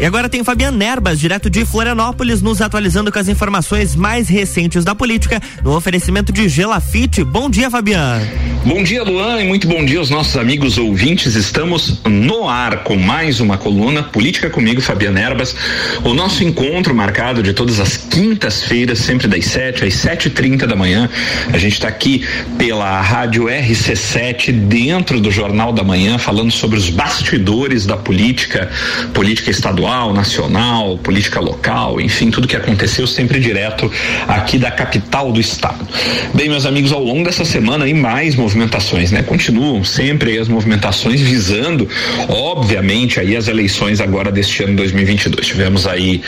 E agora tem Fabiano Nerbas, direto de Florianópolis, nos atualizando com as informações mais recentes da política, no oferecimento de Gelafite. Bom dia, Fabiano. Bom dia, Luan, e muito bom dia aos nossos amigos ouvintes. Estamos no ar com mais uma coluna Política comigo, Fabiano Erbas. O nosso encontro marcado de todas as quintas-feiras, sempre das 7 às 7h30 da manhã. A gente está aqui pela Rádio RC7, dentro do Jornal da Manhã, falando sobre os bastidores da política, política estadual, nacional, política local, enfim, tudo que aconteceu sempre direto aqui da capital do estado. Bem, meus amigos, ao longo dessa semana, aí mais movimentações, né? Continuam sempre as movimentações visando, obviamente, aí as eleições agora deste ano 2022. Tivemos aí,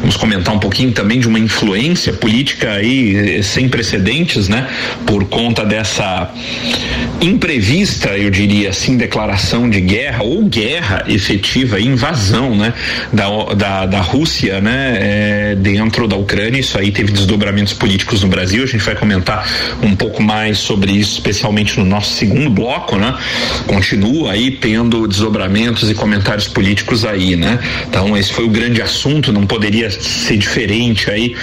vamos comentar um pouquinho também de uma influência política aí eh, sem precedentes, né? Por conta dessa imprevista, eu diria assim, declaração de guerra ou guerra efetiva, invasão, né? Da, da, da Rússia, né? É, dentro da Ucrânia. Isso aí teve desdobramentos políticos no Brasil. A gente vai comentar um pouco mais sobre isso, especialmente no nosso segundo bloco, né? Continua aí tendo desdobramentos e comentários políticos aí, né? Então esse foi o grande assunto, não poderia ser diferente aí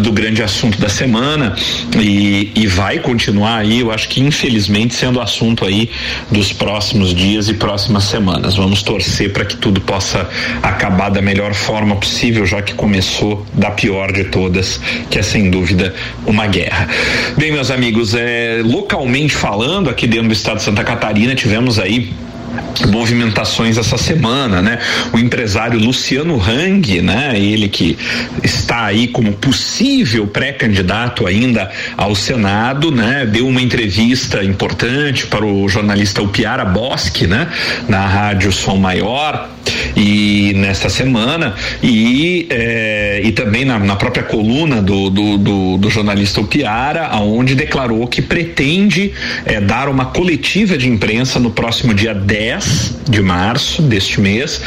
do grande assunto da semana e, e vai continuar aí, eu acho que infelizmente sendo assunto aí dos próximos dias e próximas semanas. Vamos torcer para que tudo possa acabar da melhor forma possível, já que começou da pior de todas, que é sem dúvida uma guerra. Bem, meus amigos, é localmente falando falando aqui dentro do estado de Santa Catarina, tivemos aí movimentações essa semana, né? O empresário Luciano Hang, né? Ele que está aí como possível pré-candidato ainda ao Senado, né? Deu uma entrevista importante para o jornalista Upiara Bosque, né? Na rádio Som Maior e nesta semana e eh, e também na, na própria coluna do, do, do, do jornalista Upiara, aonde declarou que pretende eh, dar uma coletiva de imprensa no próximo dia 10 de março deste mês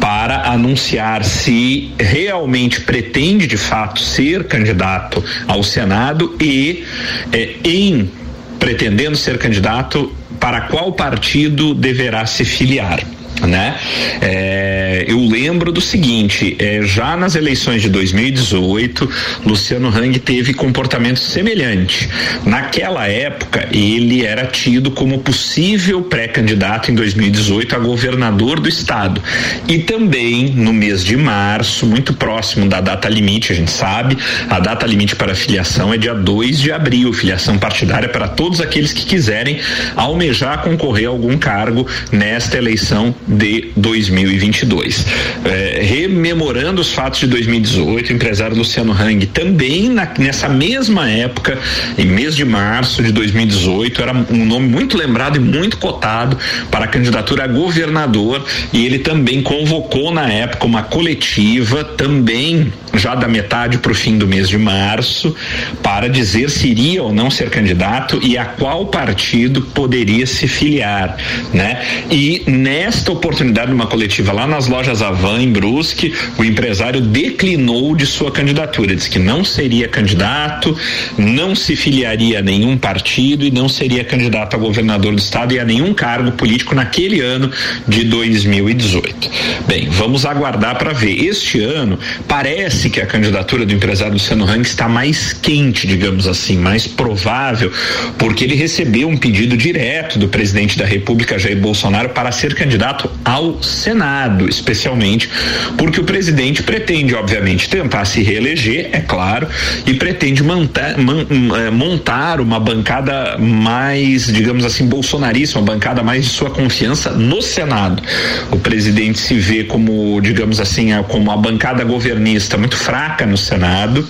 para anunciar se realmente pretende de fato ser candidato ao Senado e eh, em pretendendo ser candidato para qual partido deverá se filiar né? É, eu lembro do seguinte, é, já nas eleições de 2018, Luciano Hang teve comportamento semelhante. Naquela época, ele era tido como possível pré-candidato em 2018 a governador do estado. E também no mês de março, muito próximo da data limite, a gente sabe, a data limite para filiação é dia 2 de abril, filiação partidária para todos aqueles que quiserem almejar concorrer a algum cargo nesta eleição de 2022. É, rememorando os fatos de 2018, o empresário Luciano Hang também na, nessa mesma época, em mês de março de 2018, era um nome muito lembrado e muito cotado para a candidatura a governador e ele também convocou na época uma coletiva também já da metade para o fim do mês de março para dizer se iria ou não ser candidato e a qual partido poderia se filiar, né? E nesta oportunidade, numa coletiva lá nas lojas Avan, em Brusque, o empresário declinou de sua candidatura. Disse que não seria candidato, não se filiaria a nenhum partido e não seria candidato a governador do estado e a nenhum cargo político naquele ano de 2018. Bem, vamos aguardar para ver. Este ano parece que a candidatura do empresário Luciano Hang está mais quente, digamos assim, mais provável, porque ele recebeu um pedido direto do presidente da República, Jair Bolsonaro, para ser candidato ao Senado, especialmente porque o presidente pretende, obviamente, tentar se reeleger, é claro, e pretende montar, eh, montar uma bancada mais, digamos assim, bolsonarista, uma bancada mais de sua confiança no Senado. O presidente se vê como, digamos assim, como a bancada governista muito fraca no Senado,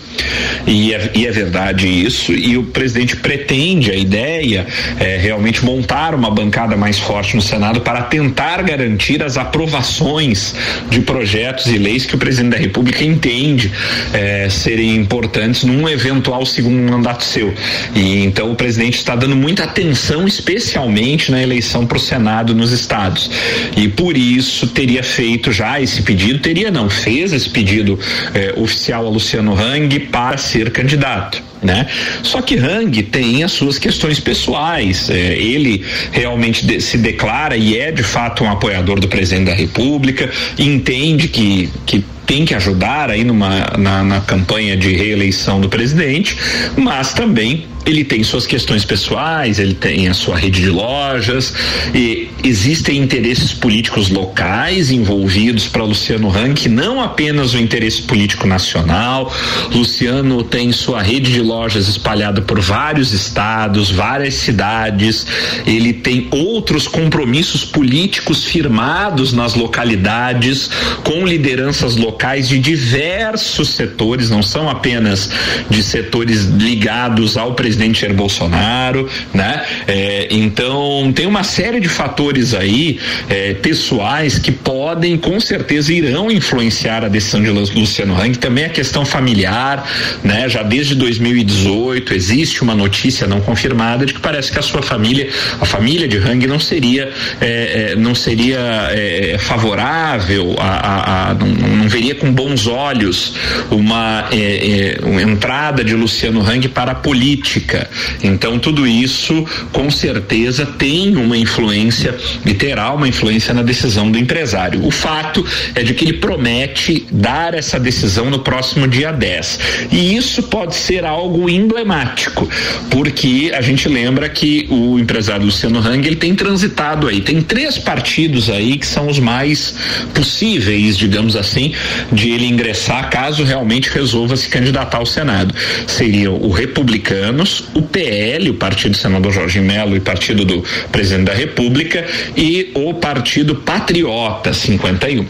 e é, e é verdade isso, e o presidente pretende a ideia é realmente montar uma bancada mais forte no Senado para tentar garantir as aprovações de projetos e leis que o presidente da República entende é, serem importantes num eventual segundo mandato seu. E então o presidente está dando muita atenção, especialmente na eleição para o Senado nos estados. E por isso teria feito já esse pedido, teria não, fez esse pedido é, oficial a Luciano Hang para ser candidato. né? Só que Hang tem as suas questões pessoais. É, ele realmente de, se declara e é de fato um apoiador do presidente da República, entende que, que tem que ajudar aí numa, na, na campanha de reeleição do presidente, mas também ele tem suas questões pessoais, ele tem a sua rede de lojas e existem interesses políticos locais envolvidos para Luciano Rank, não apenas o interesse político nacional. Luciano tem sua rede de lojas espalhada por vários estados, várias cidades. Ele tem outros compromissos políticos firmados nas localidades com lideranças locais de diversos setores, não são apenas de setores ligados ao presidente presidente Jair Bolsonaro, né? É, então tem uma série de fatores aí é, pessoais que podem, com certeza, irão influenciar a decisão de Luciano Hang. Também a questão familiar, né? Já desde 2018 existe uma notícia não confirmada de que parece que a sua família, a família de Hang, não seria é, é não seria é, favorável a, a, a não, não, veria com bons olhos uma, é, uma entrada de Luciano Hang para a política política. Então, tudo isso, com certeza, tem uma influência e terá uma influência na decisão do empresário. O fato é de que ele promete dar essa decisão no próximo dia 10. E isso pode ser algo emblemático, porque a gente lembra que o empresário Luciano Hang ele tem transitado aí, tem três partidos aí que são os mais possíveis, digamos assim, de ele ingressar caso realmente resolva se candidatar ao Senado. Seriam o Republicanos, o PL, o Partido do Senador Jorge Melo e Partido do Presidente da República, e o Partido Patriota 51.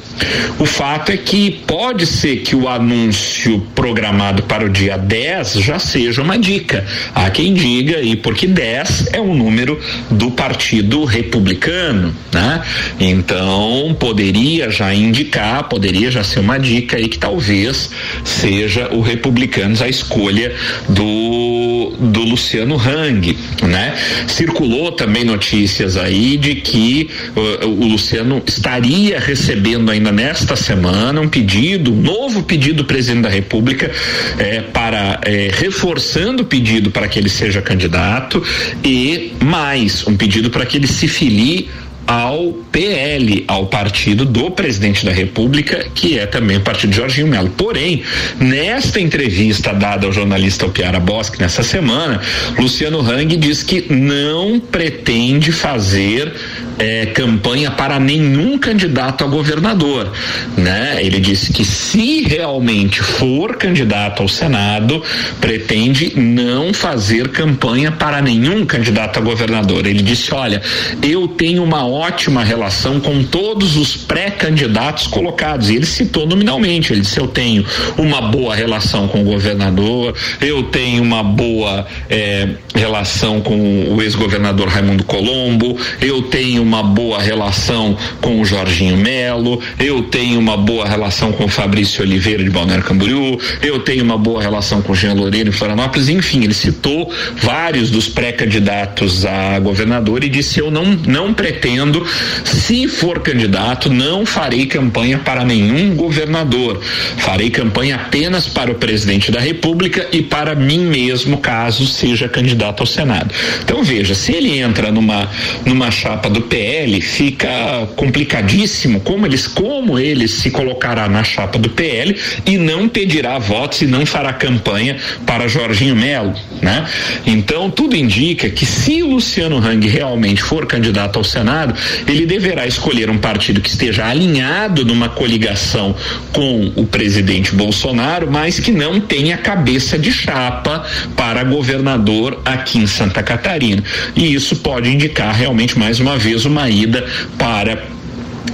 O fato é que pode ser que o anúncio programado para o dia 10 já seja uma dica. Há quem diga, e porque 10 é o número do Partido Republicano, né? Então poderia já indicar, poderia já ser uma dica aí que talvez seja o Republicanos a escolha do do Luciano Hang, né? Circulou também notícias aí de que uh, o Luciano estaria recebendo ainda nesta semana um pedido, um novo pedido do presidente da República eh, para eh, reforçando o pedido para que ele seja candidato e mais um pedido para que ele se filie ao PL, ao partido do presidente da República, que é também o partido de Jorginho Melo. Porém, nesta entrevista dada ao jornalista Piara Bosque nessa semana, Luciano Hang diz que não pretende fazer é, campanha para nenhum candidato a governador, né? Ele disse que se realmente for candidato ao Senado, pretende não fazer campanha para nenhum candidato a governador. Ele disse: olha, eu tenho uma ótima relação com todos os pré-candidatos colocados. E ele citou nominalmente. Ele disse: eu tenho uma boa relação com o governador, eu tenho uma boa é, relação com o ex-governador Raimundo Colombo, eu tenho uma boa relação com o Jorginho Melo, eu tenho uma boa relação com o Fabrício Oliveira de Balneário Camboriú, eu tenho uma boa relação com o Jean Loureiro em Florianópolis, enfim, ele citou vários dos pré-candidatos a governador e disse eu não não pretendo, se for candidato, não farei campanha para nenhum governador. Farei campanha apenas para o presidente da República e para mim mesmo, caso seja candidato ao Senado. Então veja, se ele entra numa numa chapa do PL, fica complicadíssimo como eles como ele se colocará na chapa do PL e não pedirá votos e não fará campanha para Jorginho Melo, né? Então tudo indica que se Luciano Hang realmente for candidato ao Senado, ele deverá escolher um partido que esteja alinhado numa coligação com o presidente Bolsonaro, mas que não tenha cabeça de chapa para governador aqui em Santa Catarina. E isso pode indicar realmente mais uma vez uma ida para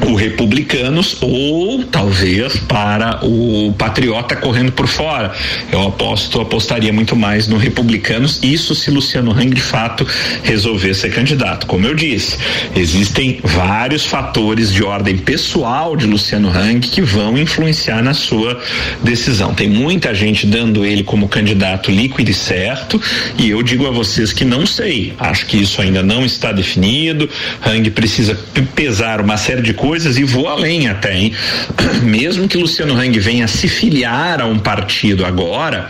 o Republicanos ou talvez para o Patriota correndo por fora. Eu aposto, apostaria muito mais no Republicanos, isso se Luciano Hang de fato resolver ser candidato. Como eu disse, existem vários fatores de ordem pessoal de Luciano Hang que vão influenciar na sua decisão. Tem muita gente dando ele como candidato líquido e certo, e eu digo a vocês que não sei. Acho que isso ainda não está definido. Hang precisa pesar uma série de coisas coisas e vou além até, hein? Mesmo que Luciano Hang venha se filiar a um partido agora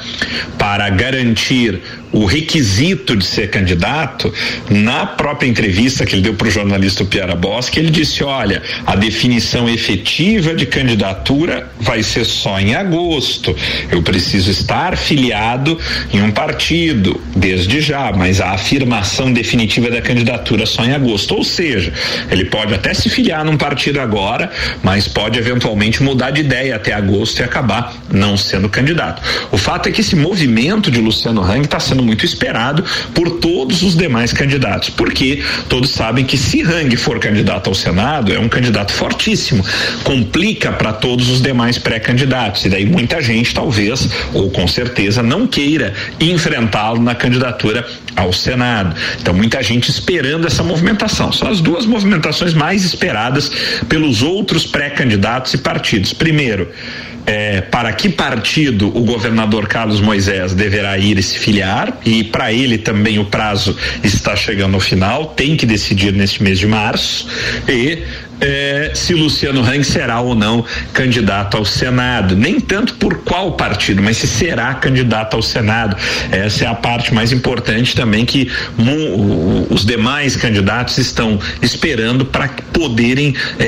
para garantir o requisito de ser candidato, na própria entrevista que ele deu para o jornalista Piara Bosque, ele disse: olha, a definição efetiva de candidatura vai ser só em agosto. Eu preciso estar filiado em um partido, desde já, mas a afirmação definitiva da candidatura só em agosto. Ou seja, ele pode até se filiar num partido agora, mas pode eventualmente mudar de ideia até agosto e acabar não sendo candidato. O fato é que esse movimento de Luciano Hang está sendo muito esperado por todos os demais candidatos, porque todos sabem que se Hang for candidato ao Senado, é um candidato fortíssimo, complica para todos os demais pré-candidatos, e daí muita gente talvez, ou com certeza, não queira enfrentá-lo na candidatura ao Senado. Então, muita gente esperando essa movimentação. São as duas movimentações mais esperadas pelos outros pré-candidatos e partidos. Primeiro, é, para que partido o governador Carlos Moisés deverá ir e se filiar? E para ele também o prazo está chegando ao final, tem que decidir neste mês de março. E é, se Luciano Hang será ou não candidato ao Senado. Nem tanto por qual partido, mas se será candidato ao Senado. Essa é a parte mais importante também que os demais candidatos estão esperando para poderem é,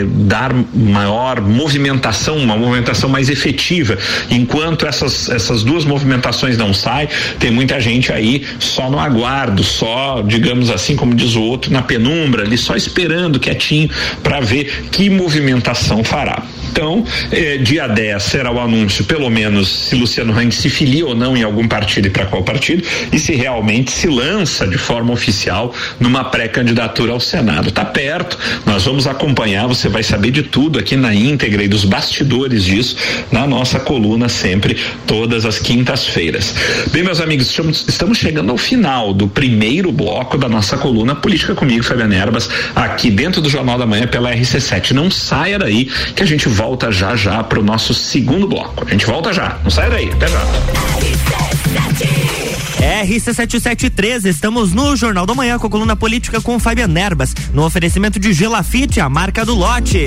é, dar maior movimentação, uma movimentação mais efetiva. Enquanto essas, essas duas movimentações não saem, tem muita gente aí só no aguardo, só, digamos assim, como diz o outro, na penumbra, ali só esperando quietinho para ver que movimentação fará. Então, eh, dia 10 será o anúncio, pelo menos, se Luciano Hang se filia ou não em algum partido e para qual partido, e se realmente se lança de forma oficial numa pré-candidatura ao Senado. Está perto, nós vamos acompanhar, você vai saber de tudo aqui na íntegra e dos bastidores disso na nossa coluna sempre, todas as quintas-feiras. Bem, meus amigos, estamos, chegando ao final do primeiro bloco da nossa coluna Política Comigo, Fabiana Erbas, aqui dentro do Jornal da Manhã pela RC7. Não saia daí que a gente volta já já para o nosso segundo bloco. A gente volta já, não saia daí, até já. RC773, estamos no Jornal da Manhã com a coluna política com Fabiana Erbas, no oferecimento de Gelafite, a marca do lote.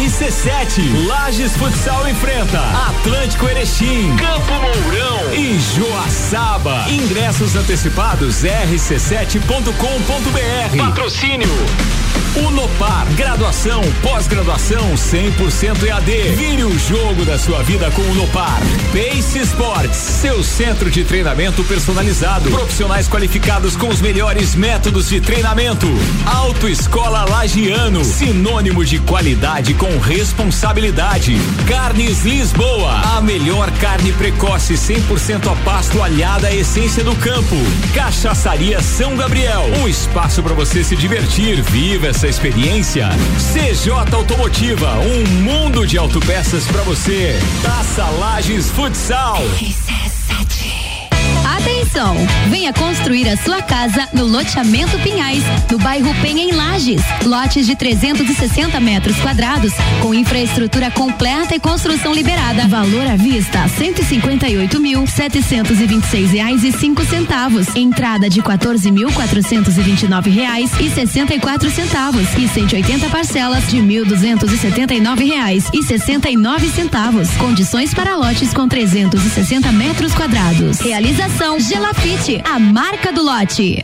RC7. Lages Futsal enfrenta Atlântico Erechim, Campo Mourão e Joaçaba. Ingressos antecipados rc7.com.br. Patrocínio Unopar, graduação, pós-graduação 100% EAD. Vire o jogo da sua vida com o Unopar. Pace Sports, seu centro de treinamento personalizado. Profissionais qualificados com os melhores métodos de treinamento. Autoescola Lagiano, sinônimo de qualidade com responsabilidade. Carnes Lisboa, a melhor carne precoce 100% a pasto alhada à essência do campo. Cachaçaria São Gabriel, um espaço para você se divertir. Viva essa experiência. CJ Automotiva, um mundo de autopeças para você. Taça Lages Futsal. Atenção! Venha construir a sua casa no loteamento Pinhais, no bairro Penha em Lages. Lotes de 360 metros quadrados, com infraestrutura completa e construção liberada. Valor à vista: 158 mil setecentos e vinte e seis reais e cinco centavos. Entrada de 14 mil quatrocentos e vinte e nove reais e sessenta e quatro centavos e 180 parcelas de mil duzentos e setenta e nove reais e sessenta e nove centavos. Condições para lotes com 360 metros quadrados. Realização Gelafite, a marca do lote.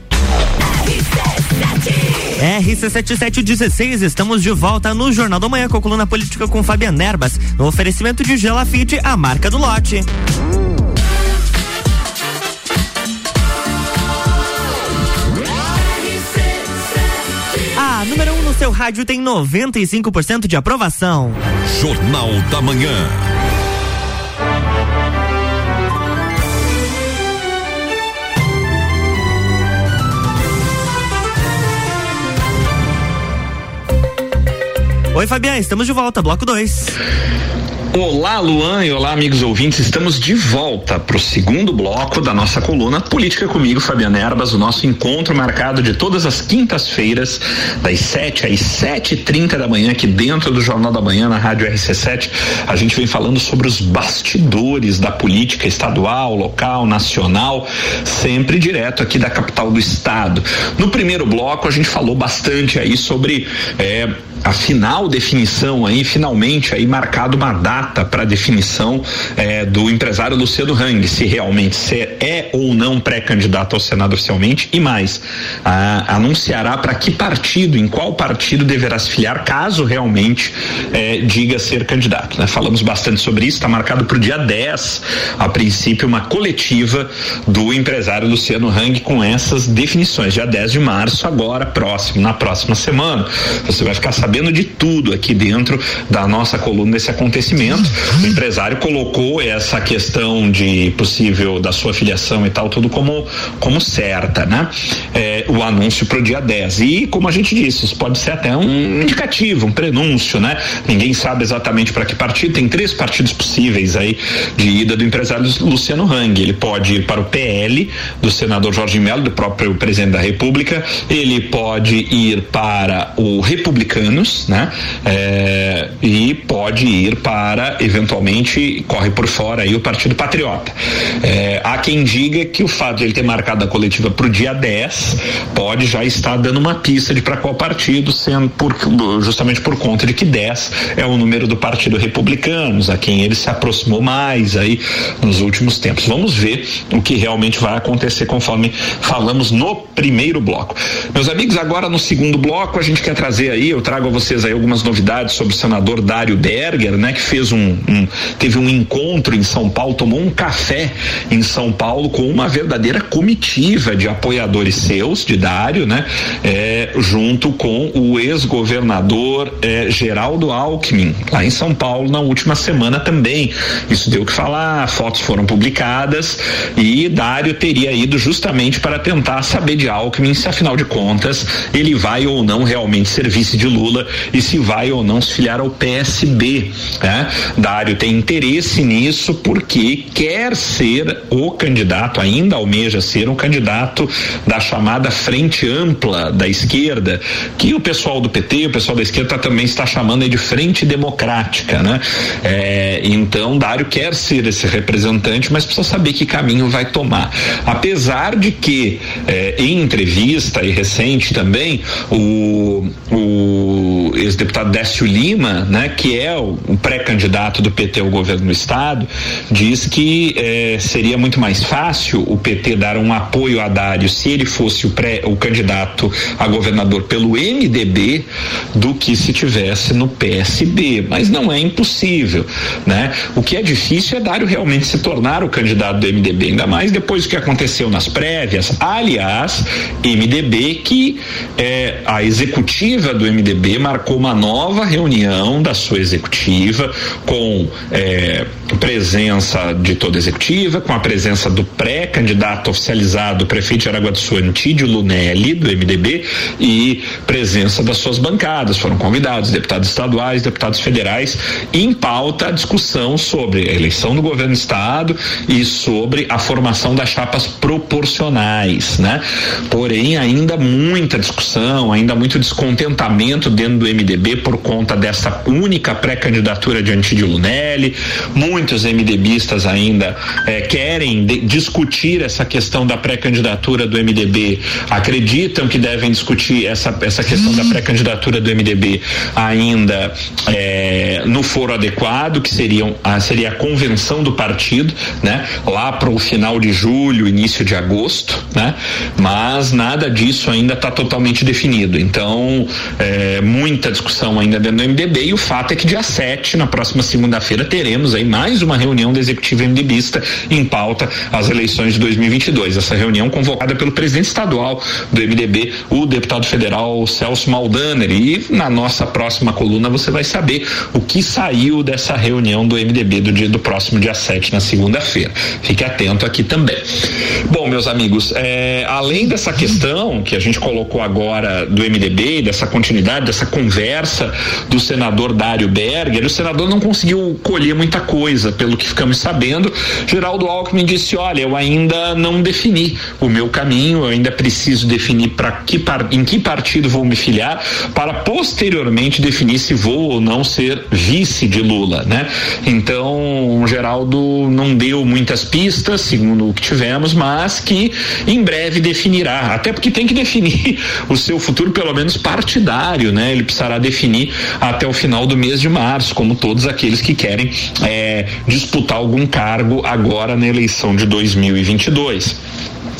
RC7 RC7716, estamos de volta no Jornal da Manhã com a coluna política com Fabiana Nerbas, no oferecimento de Gelafite, a marca do lote. A número 1 um no seu rádio tem 95% de aprovação. Jornal da Manhã. Oi, Fabiana, estamos de volta, bloco 2. Olá, Luan e olá, amigos ouvintes. Estamos de volta para o segundo bloco da nossa coluna Política comigo, Fabiana Erbas, o nosso encontro marcado de todas as quintas-feiras, das 7 às 7h30 da manhã, aqui dentro do Jornal da Manhã, na Rádio RC7. A gente vem falando sobre os bastidores da política estadual, local, nacional, sempre direto aqui da capital do estado. No primeiro bloco, a gente falou bastante aí sobre. É, a final definição aí, finalmente aí marcado uma data para definição eh, do empresário Luciano Hang, se realmente ser é ou não pré-candidato ao Senado oficialmente e mais, anunciará para que partido, em qual partido deverá se filiar caso realmente eh, diga ser candidato. Né? Falamos bastante sobre isso, está marcado para o dia 10, a princípio, uma coletiva do empresário Luciano Hang com essas definições, dia 10 de março, agora próximo, na próxima semana. Você vai ficar sabendo sabendo de tudo aqui dentro da nossa coluna desse acontecimento. O empresário colocou essa questão de possível da sua filiação e tal, tudo como, como certa, né? É, o anúncio para o dia 10. E, como a gente disse, isso pode ser até um indicativo, um prenúncio, né? Ninguém sabe exatamente para que partido. Tem três partidos possíveis aí de ida do empresário Luciano Hang. Ele pode ir para o PL do senador Jorge Melo, do próprio presidente da República. Ele pode ir para o Republicano né? É, e pode ir para, eventualmente, corre por fora aí o Partido Patriota. É, há quem diga que o fato de ele ter marcado a coletiva para o dia 10 pode já estar dando uma pista de para qual partido, sendo por, justamente por conta de que 10 é o número do Partido Republicanos, a quem ele se aproximou mais aí nos últimos tempos. Vamos ver o que realmente vai acontecer conforme falamos no primeiro bloco. Meus amigos, agora no segundo bloco a gente quer trazer aí, eu trago vocês aí algumas novidades sobre o senador Dário Berger, né, que fez um, um, teve um encontro em São Paulo, tomou um café em São Paulo com uma verdadeira comitiva de apoiadores seus, de Dário, né, é, junto com o ex-governador é, Geraldo Alckmin, lá em São Paulo na última semana também. Isso deu o que falar, fotos foram publicadas e Dário teria ido justamente para tentar saber de Alckmin se afinal de contas ele vai ou não realmente ser vice de Lula E se vai ou não se filiar ao PSB. Né? Dário tem interesse nisso porque quer ser o candidato, ainda almeja ser um candidato da chamada frente ampla da esquerda, que o pessoal do PT, o pessoal da esquerda também está chamando de frente democrática, né? É, então Dário quer ser esse representante, mas precisa saber que caminho vai tomar. Apesar de que é, em entrevista e recente também o, o ex-deputado Décio Lima, né, que é o, o pré-candidato do PT ao governo do estado, diz que eh, seria muito mais fácil o PT dar um apoio a Dário se ele fosse o, pré, o candidato a governador pelo MDB do que se tivesse no PSB, mas não é impossível, né? O que é difícil é Dário realmente se tornar o candidato do MDB, ainda mais depois do que aconteceu nas prévias. Aliás, MDB que eh, a executiva do MDB marcou uma nova reunião da sua executiva com é, presença de toda a executiva, com a presença do pré-candidato oficializado, prefeito de Aragua do Sul, Antídio Lunelli, do MDB, e presença das suas bancadas. Foram convidados deputados estaduais, deputados federais, em pauta a discussão sobre a eleição do governo do estado e sobre a formação das chapas proporcionais, né? Porém, ainda muita discussão, ainda muito descontentamento dentro do MDB por conta dessa única pré-candidatura de Antídio Lunelli, muito muitos MDBistas ainda é, querem de, discutir essa questão da pré-candidatura do MDB, acreditam que devem discutir essa, essa questão da pré-candidatura do MDB ainda é, no foro adequado, que seriam, a, seria a convenção do partido, né? Lá para o final de julho, início de agosto, né? Mas nada disso ainda está totalmente definido. Então, é, muita discussão ainda dentro do MDB e o fato é que dia 7, na próxima segunda-feira, teremos aí mais uma reunião da executiva MDBista em pauta as eleições de 2022. Essa reunião convocada pelo presidente estadual do MDB, o deputado federal Celso Maldaner. E na nossa próxima coluna você vai saber o que saiu dessa reunião do MDB do dia do próximo dia 7, na segunda-feira. Fique atento aqui também. Bom, meus amigos, é, além dessa questão que a gente colocou agora do MDB, dessa continuidade, dessa conversa do senador Dário Berger, o senador não conseguiu colher muita coisa, pelo que ficamos sabendo. Geraldo Alckmin disse: Olha, eu ainda não defini o meu caminho, eu ainda preciso definir para que em que partido vou me filiar, para posteriormente definir se vou ou não ser vice de Lula, né? Então, o Geraldo não deu muitas pistas, segundo o que tivemos, mas que em breve definirá, até porque tem que definir o seu futuro, pelo menos partidário, né? Ele precisará definir até o final do mês de março, como todos aqueles que querem é, disputar algum cargo agora na eleição de 2022.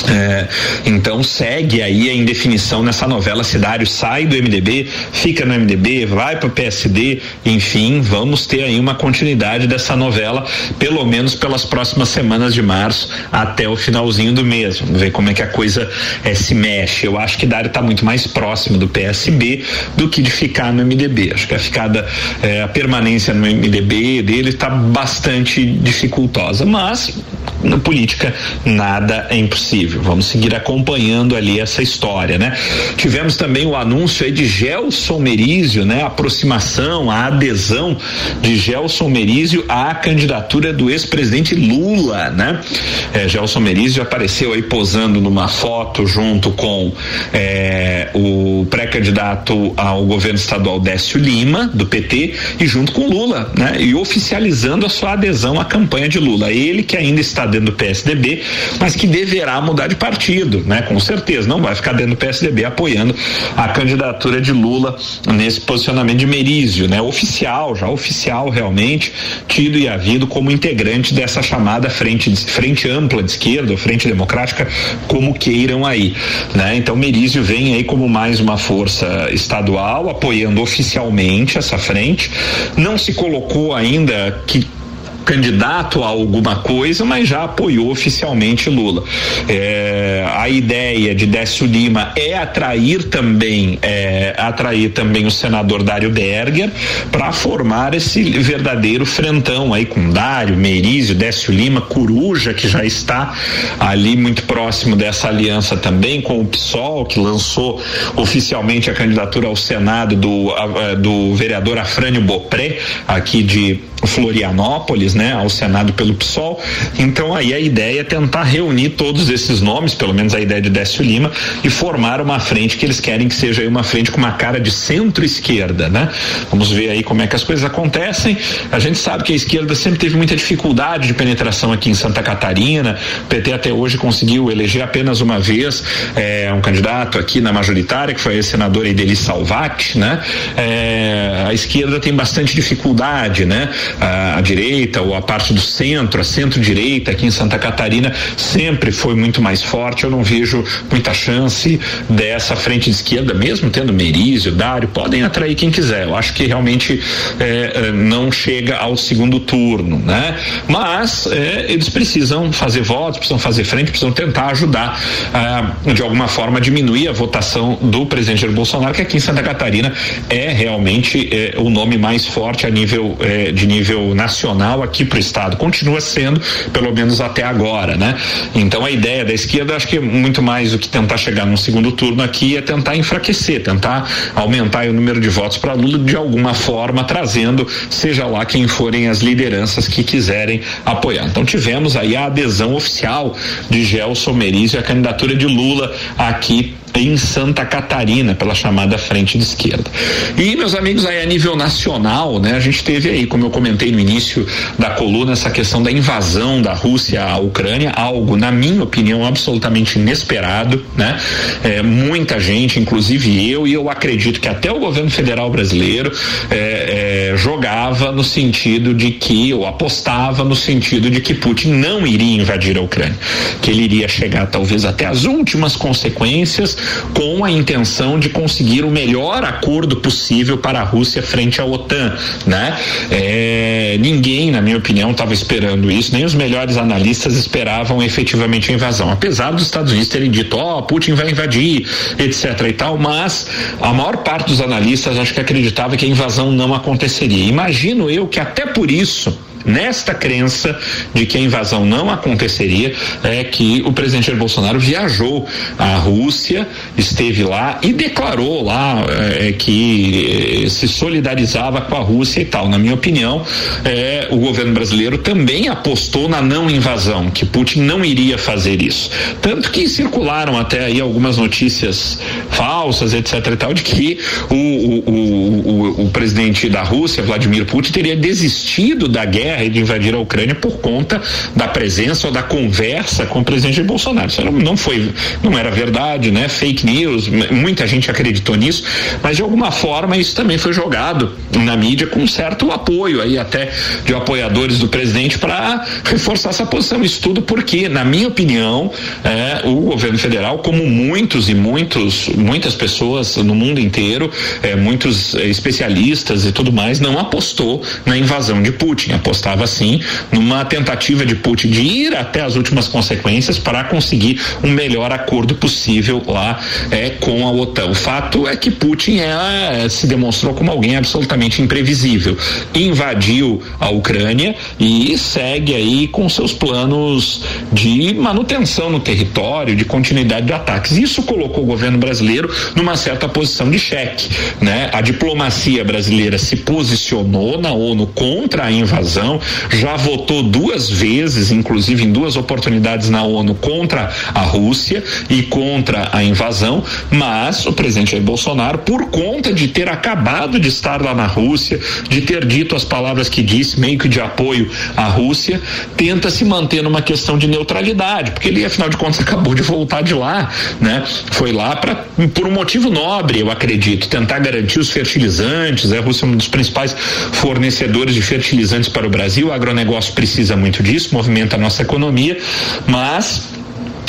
É, então segue aí a indefinição nessa novela. Cidário sai do MDB, fica no MDB, vai para o PSD, enfim, vamos ter aí uma continuidade dessa novela, pelo menos pelas próximas semanas de março até o finalzinho do mês. Vamos ver como é que a coisa é, se mexe. Eu acho que Dário está muito mais próximo do PSB do que de ficar no MDB. Acho que a ficada, é, a permanência no MDB dele está bastante dificultosa, mas na política nada é impossível. Vamos seguir acompanhando ali essa história, né? Tivemos também o anúncio aí de Gelson Merizio, né? A aproximação, a adesão de Gelson Merizio à candidatura do ex-presidente Lula, né? É, Gelson Merizio apareceu aí posando numa foto junto com é, o pré-candidato ao governo estadual Décio Lima, do PT, e junto com Lula, né? E oficializando a sua adesão à campanha de Lula. Ele que ainda está dentro do PSDB, mas que deverá mudar de partido, né? Com certeza, não vai ficar dentro do PSDB apoiando a candidatura de Lula nesse posicionamento de Merizio, né? Oficial, já oficial realmente, tido e havido como integrante dessa chamada frente, frente ampla de esquerda, ou frente democrática, como queiram aí, né? Então Merizio vem aí como mais uma força estadual apoiando oficialmente essa frente, não se colocou ainda que candidato a alguma coisa, mas já apoiou oficialmente Lula. É, a ideia de Décio Lima é atrair também, é, atrair também o senador Dário Berger para formar esse verdadeiro frentão aí com Dário, Merizio, Décio Lima, Coruja, que já está ali muito próximo dessa aliança também com o PSOL, que lançou oficialmente a candidatura ao Senado do, do vereador Afrânio Bopré, aqui de Florianópolis, né, ao Senado pelo PSOL. Então aí a ideia é tentar reunir todos esses nomes, pelo menos a ideia de Décio Lima, e formar uma frente que eles querem que seja uma frente com uma cara de centro-esquerda, né? Vamos ver aí como é que as coisas acontecem. A gente sabe que a esquerda sempre teve muita dificuldade de penetração aqui em Santa Catarina. O PT até hoje conseguiu eleger apenas uma vez é, um candidato aqui na majoritária, que foi a senadora Ideli Salvati, né? É, a esquerda tem bastante dificuldade, né? A, direita ou a parte do centro, a centro-direita aqui em Santa Catarina sempre foi muito mais forte. Eu não vejo muita chance dessa frente de esquerda, mesmo tendo Merizio, Dário, podem atrair quem quiser. Eu acho que realmente é, é não chega ao segundo turno, né? Mas é, eles precisam fazer votos, precisam fazer frente, precisam tentar ajudar de alguma forma a diminuir a votação do presidente Jair Bolsonaro, que aqui em Santa Catarina é realmente o nome mais forte a nível de nível nível nacional aqui para o estado. Continua sendo, pelo menos até agora, né? Então a ideia da esquerda, acho que é muito mais do que tentar chegar num segundo turno aqui é tentar enfraquecer, tentar aumentar o número de votos para Lula de alguma forma, trazendo, seja lá quem forem as lideranças que quiserem apoiar. Então tivemos aí a adesão oficial de Gelson Merizio à candidatura de Lula aqui em Santa Catarina, pela chamada frente de esquerda. E, meus amigos, aí a nível nacional, né, a gente teve aí, como eu comentei no início da coluna, essa questão da invasão da Rússia à Ucrânia, algo, na minha opinião, absolutamente inesperado, né? É, muita gente, inclusive eu, e eu acredito que até o governo federal brasileiro é, é, jogava no sentido de que, ou apostava no sentido de que Putin não iria invadir a Ucrânia, que ele iria chegar talvez até as últimas consequências com a intenção de conseguir o melhor acordo possível para a Rússia frente à OTAN, né? É, ninguém, na minha opinião, estava esperando isso, nem os melhores analistas esperavam efetivamente a invasão, apesar dos Estados Unidos terem dito, ó, oh, Putin vai invadir, etc e tal, mas a maior parte dos analistas acho que acreditava que a invasão não aconteceria. Imagino eu que até por isso nesta crença de que a invasão não aconteceria, é que o presidente Jair Bolsonaro viajou à Rússia, esteve lá e declarou lá é, que é, se solidarizava com a Rússia e tal. Na minha opinião, é, o governo brasileiro também apostou na não invasão, que Putin não iria fazer isso. Tanto que circularam até aí algumas notícias falsas, etc. e tal, de que o, o, o, presidente da Rússia, Vladimir Putin, teria desistido da guerra e de invadir a Ucrânia por conta da presença ou da conversa com o presidente Bolsonaro. Isso não foi, não era verdade, né? Fake news, muita gente acreditou nisso, mas de alguma forma isso também foi jogado na mídia com certo apoio aí até de apoiadores do presidente para reforçar essa posição. Isso tudo porque, na minha opinião, é, o governo federal, como muitos e muitos, muitas pessoas no mundo inteiro, é, muitos é, especialistas e tudo mais, não apostou na invasão de Putin, apostou estava sim numa tentativa de Putin de ir até as últimas consequências para conseguir um melhor acordo possível lá é, com a OTAN. O fato é que Putin é, se demonstrou como alguém absolutamente imprevisível. Invadiu a Ucrânia e segue aí com seus planos de manutenção no território, de continuidade de ataques. Isso colocou o governo brasileiro numa certa posição de cheque, né? A diplomacia brasileira se posicionou na ONU contra a invasão já votou duas vezes, inclusive em duas oportunidades na ONU, contra a Rússia e contra a invasão, mas o presidente Jair Bolsonaro, por conta de ter acabado de estar lá na Rússia, de ter dito as palavras que disse, meio que de apoio à Rússia, tenta se manter numa questão de neutralidade, porque ele, afinal de contas, acabou de voltar de lá, né? Foi lá para por um motivo nobre, eu acredito, tentar garantir os fertilizantes. A Rússia é um dos principais fornecedores de fertilizantes para o Brasil, o agronegócio precisa muito disso, movimenta a nossa economia, mas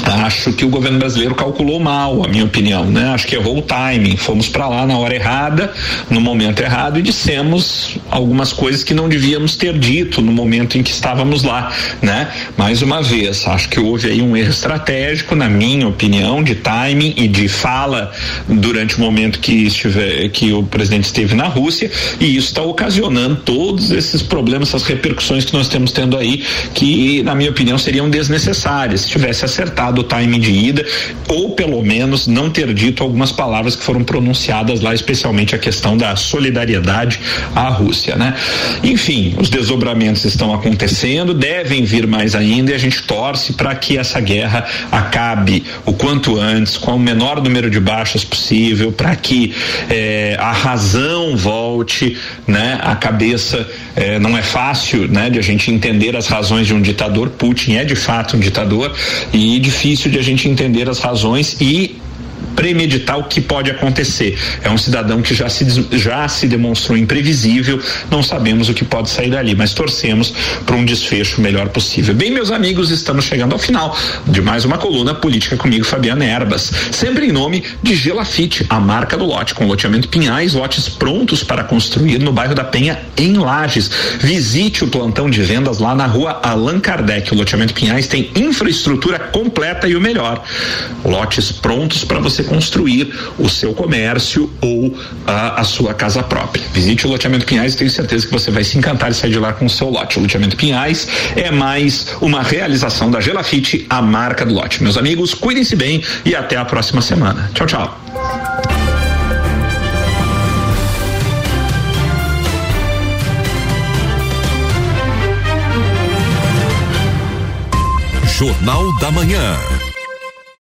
Acho que o governo brasileiro calculou mal, a minha opinião, né? Acho que errou o timing. Fomos para lá na hora errada, no momento errado e dissemos algumas coisas que não devíamos ter dito no momento em que estávamos lá, né? Mais uma vez, acho que houve aí um erro estratégico, na minha opinião, de timing e de fala durante o momento que estiver, que o presidente esteve na Rússia e isso está ocasionando todos esses problemas, essas repercussões que nós temos tendo aí, que na minha opinião seriam desnecessárias. Se tivesse acertado do time de ida, ou pelo menos não ter dito algumas palavras que foram pronunciadas lá, especialmente a questão da solidariedade à Rússia, né? Enfim, os desdobramentos estão acontecendo, devem vir mais ainda e a gente torce para que essa guerra acabe o quanto antes, com o menor número de baixas possível, para que eh, a razão volte, né? A cabeça eh, não é fácil, né? De a gente entender as razões de um ditador. Putin é de fato um ditador e difícil difícil de a gente entender as razões e premeditar o que pode acontecer. É um cidadão que já se, já se demonstrou imprevisível, não sabemos o que pode sair dali, mas torcemos para um desfecho melhor possível. Bem, meus amigos, estamos chegando ao final de mais uma coluna Política comigo, Fabiana Erbas. Sempre em nome de Gelafite, a marca do lote, com loteamento Pinhais, lotes prontos para construir no bairro da Penha, em Lages. Visite o plantão de vendas lá na rua Allan Kardec. O loteamento Pinhais tem infraestrutura completa e o melhor. Lotes prontos para você construir o seu comércio ou a, a sua casa própria. Visite o loteamento Pinhais e tenho certeza que você vai se encantar e sair de lá com o seu lote. O loteamento Pinhais é mais uma realização da Gelafite, a marca do lote. Meus amigos, cuidem-se bem e até a próxima semana. Tchau, tchau. Jornal da Manhã.